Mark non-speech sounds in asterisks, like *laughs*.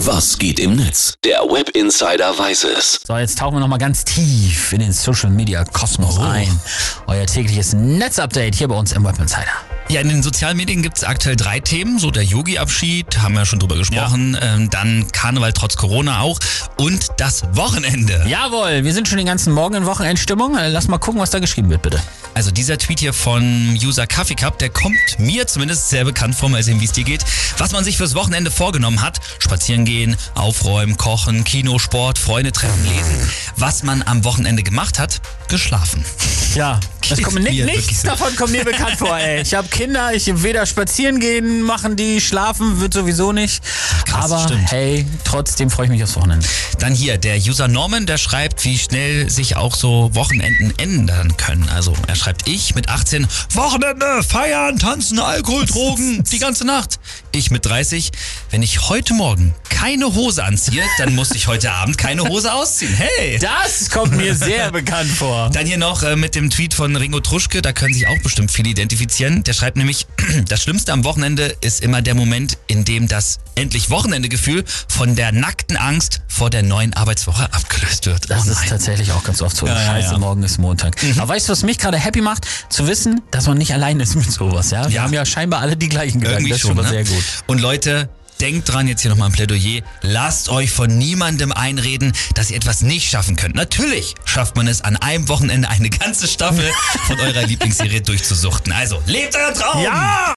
Was geht im Netz? Der Web Insider weiß es. So, jetzt tauchen wir nochmal ganz tief in den Social Media Kosmos ein. Euer tägliches Netzupdate hier bei uns im Web Insider. Ja, in den sozialen Medien gibt es aktuell drei Themen. So der Yogi-Abschied, haben wir ja schon drüber gesprochen. Ähm, dann Karneval trotz Corona auch. Und das Wochenende. Jawohl, wir sind schon den ganzen Morgen in Wochenendstimmung. Äh, Lass mal gucken, was da geschrieben wird, bitte. Also dieser Tweet hier von User Coffee Cup, der kommt mir zumindest sehr bekannt vor. Mal sehen, wie es dir geht. Was man sich fürs Wochenende vorgenommen hat. Spazieren gehen, aufräumen, kochen, Kino, Sport, Freunde treffen, lesen. Was man am Wochenende gemacht hat, geschlafen. Ja, das kommt, Geht ni mir nichts *laughs* davon kommt mir bekannt vor, ey. Ich habe Kinder, ich weder spazieren gehen, machen die, schlafen wird sowieso nicht. krass, Aber stimmt. hey, trotzdem freue ich mich aufs Wochenende. Dann hier, der User Norman, der schreibt, wie schnell sich auch so Wochenenden ändern können. Also er schreibt, ich mit 18, Wochenende, feiern, tanzen, Alkohol, *laughs* Drogen, die ganze Nacht. Ich mit 30, wenn ich heute Morgen keine Hose anziehe, dann muss ich heute Abend keine Hose ausziehen. Hey! Das kommt mir sehr *laughs* bekannt vor. Dann hier noch äh, mit dem Tweet von Ringo Truschke, da können sich auch bestimmt viele identifizieren. Der schreibt nämlich, *clears throat* das Schlimmste am Wochenende ist immer der Moment, in dem das endlich Wochenendegefühl von der nackten Angst vor der neuen Arbeitswoche abgelöst wird. Das Oh ist tatsächlich auch ganz oft so. Ja, Scheiße, ja. morgen ist Montag. Aber weißt du, was mich gerade happy macht? Zu wissen, dass man nicht allein ist mit sowas. Ja? Wir Ja. haben ja scheinbar alle die gleichen Gedanken. Irgendwie das ist schon, schon mal ne? sehr gut. Und Leute, denkt dran, jetzt hier nochmal ein Plädoyer. Lasst euch von niemandem einreden, dass ihr etwas nicht schaffen könnt. Natürlich schafft man es, an einem Wochenende eine ganze Staffel *laughs* von eurer Lieblingsserie durchzusuchten. Also, lebt euren Traum! Ja!